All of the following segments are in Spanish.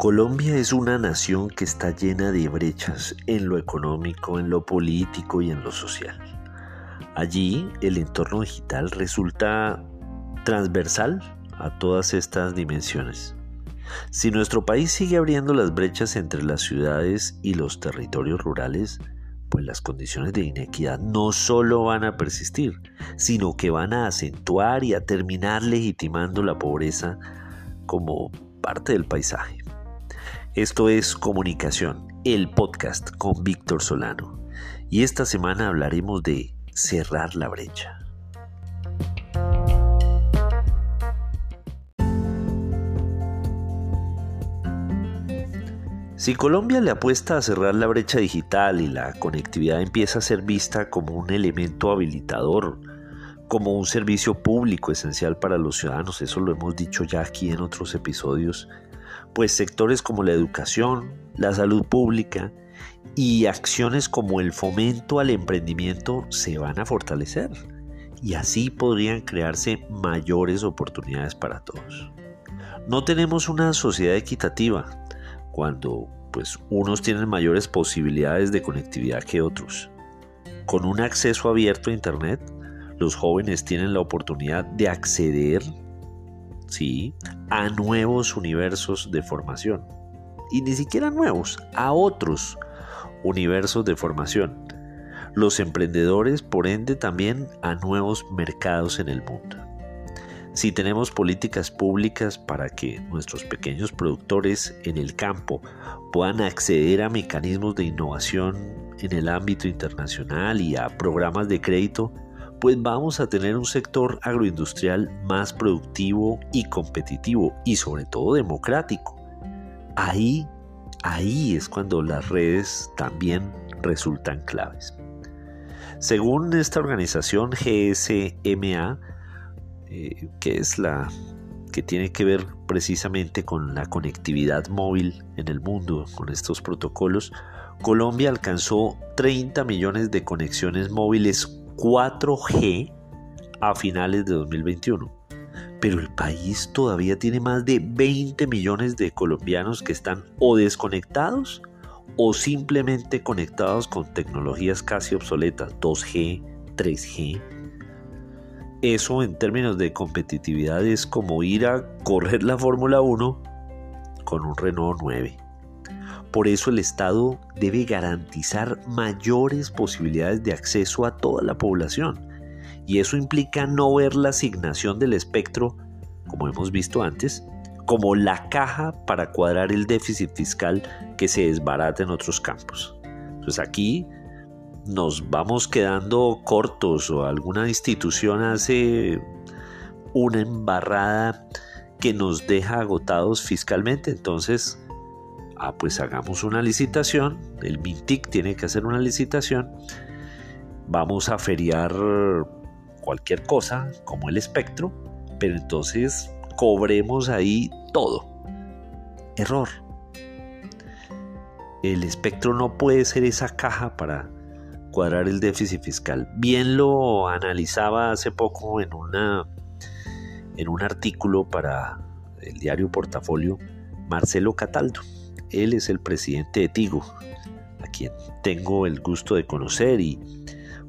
Colombia es una nación que está llena de brechas en lo económico, en lo político y en lo social. Allí el entorno digital resulta transversal a todas estas dimensiones. Si nuestro país sigue abriendo las brechas entre las ciudades y los territorios rurales, pues las condiciones de inequidad no solo van a persistir, sino que van a acentuar y a terminar legitimando la pobreza como parte del paisaje. Esto es Comunicación, el podcast con Víctor Solano. Y esta semana hablaremos de cerrar la brecha. Si Colombia le apuesta a cerrar la brecha digital y la conectividad empieza a ser vista como un elemento habilitador, como un servicio público esencial para los ciudadanos, eso lo hemos dicho ya aquí en otros episodios, pues sectores como la educación, la salud pública y acciones como el fomento al emprendimiento se van a fortalecer y así podrían crearse mayores oportunidades para todos. No tenemos una sociedad equitativa, cuando pues unos tienen mayores posibilidades de conectividad que otros. Con un acceso abierto a Internet, los jóvenes tienen la oportunidad de acceder ¿sí? a nuevos universos de formación. Y ni siquiera nuevos, a otros universos de formación. Los emprendedores, por ende, también a nuevos mercados en el mundo. Si tenemos políticas públicas para que nuestros pequeños productores en el campo puedan acceder a mecanismos de innovación en el ámbito internacional y a programas de crédito, pues vamos a tener un sector agroindustrial más productivo y competitivo y sobre todo democrático. Ahí, ahí es cuando las redes también resultan claves. Según esta organización GSMA, eh, que es la que tiene que ver precisamente con la conectividad móvil en el mundo, con estos protocolos, Colombia alcanzó 30 millones de conexiones móviles 4G a finales de 2021. Pero el país todavía tiene más de 20 millones de colombianos que están o desconectados o simplemente conectados con tecnologías casi obsoletas, 2G, 3G, eso en términos de competitividad es como ir a correr la Fórmula 1 con un Renault 9. Por eso el Estado debe garantizar mayores posibilidades de acceso a toda la población. Y eso implica no ver la asignación del espectro, como hemos visto antes, como la caja para cuadrar el déficit fiscal que se desbarata en otros campos. Pues aquí nos vamos quedando cortos o alguna institución hace una embarrada que nos deja agotados fiscalmente, entonces, ah, pues hagamos una licitación, el MINTIC tiene que hacer una licitación, vamos a feriar cualquier cosa como el espectro, pero entonces cobremos ahí todo. Error. El espectro no puede ser esa caja para cuadrar el déficit fiscal. Bien lo analizaba hace poco en, una, en un artículo para el diario Portafolio Marcelo Cataldo. Él es el presidente de Tigo, a quien tengo el gusto de conocer y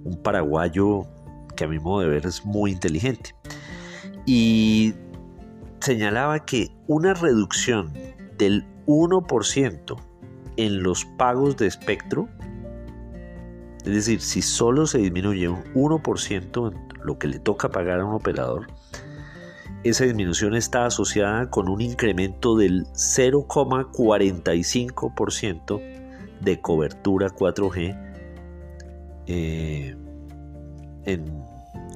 un paraguayo que a mi modo de ver es muy inteligente. Y señalaba que una reducción del 1% en los pagos de espectro es decir, si solo se disminuye un 1% en lo que le toca pagar a un operador, esa disminución está asociada con un incremento del 0,45% de cobertura 4G eh, en,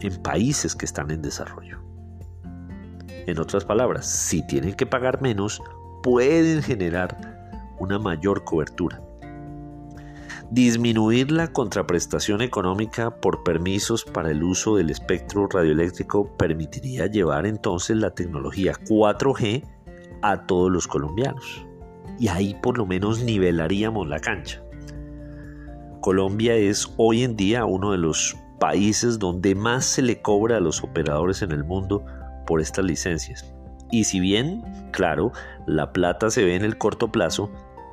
en países que están en desarrollo. En otras palabras, si tienen que pagar menos, pueden generar una mayor cobertura. Disminuir la contraprestación económica por permisos para el uso del espectro radioeléctrico permitiría llevar entonces la tecnología 4G a todos los colombianos. Y ahí por lo menos nivelaríamos la cancha. Colombia es hoy en día uno de los países donde más se le cobra a los operadores en el mundo por estas licencias. Y si bien, claro, la plata se ve en el corto plazo,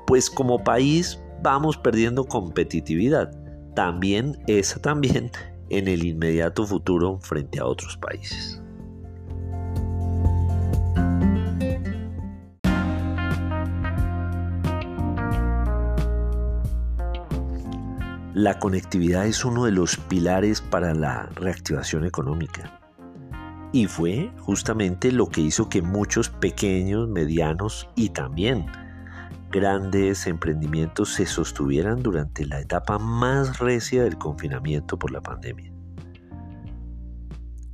pues como país vamos perdiendo competitividad. También esa también en el inmediato futuro frente a otros países. La conectividad es uno de los pilares para la reactivación económica. Y fue justamente lo que hizo que muchos pequeños, medianos y también grandes emprendimientos se sostuvieran durante la etapa más recia del confinamiento por la pandemia.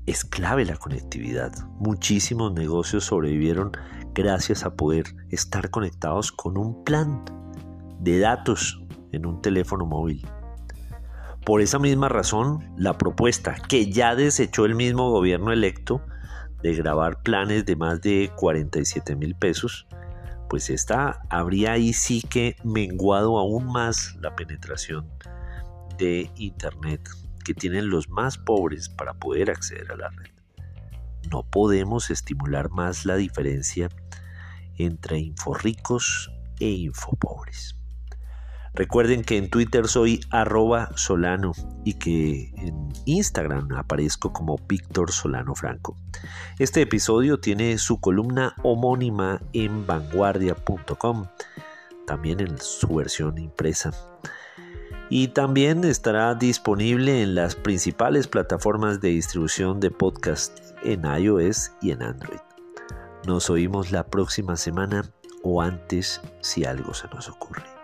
Es clave la conectividad. Muchísimos negocios sobrevivieron gracias a poder estar conectados con un plan de datos en un teléfono móvil. Por esa misma razón, la propuesta que ya desechó el mismo gobierno electo de grabar planes de más de 47 mil pesos, pues esta habría ahí sí que menguado aún más la penetración de Internet que tienen los más pobres para poder acceder a la red. No podemos estimular más la diferencia entre inforricos e infopobres. Recuerden que en Twitter soy arroba solano y que en Instagram aparezco como Víctor Solano Franco. Este episodio tiene su columna homónima en vanguardia.com, también en su versión impresa. Y también estará disponible en las principales plataformas de distribución de podcast en iOS y en Android. Nos oímos la próxima semana o antes si algo se nos ocurre.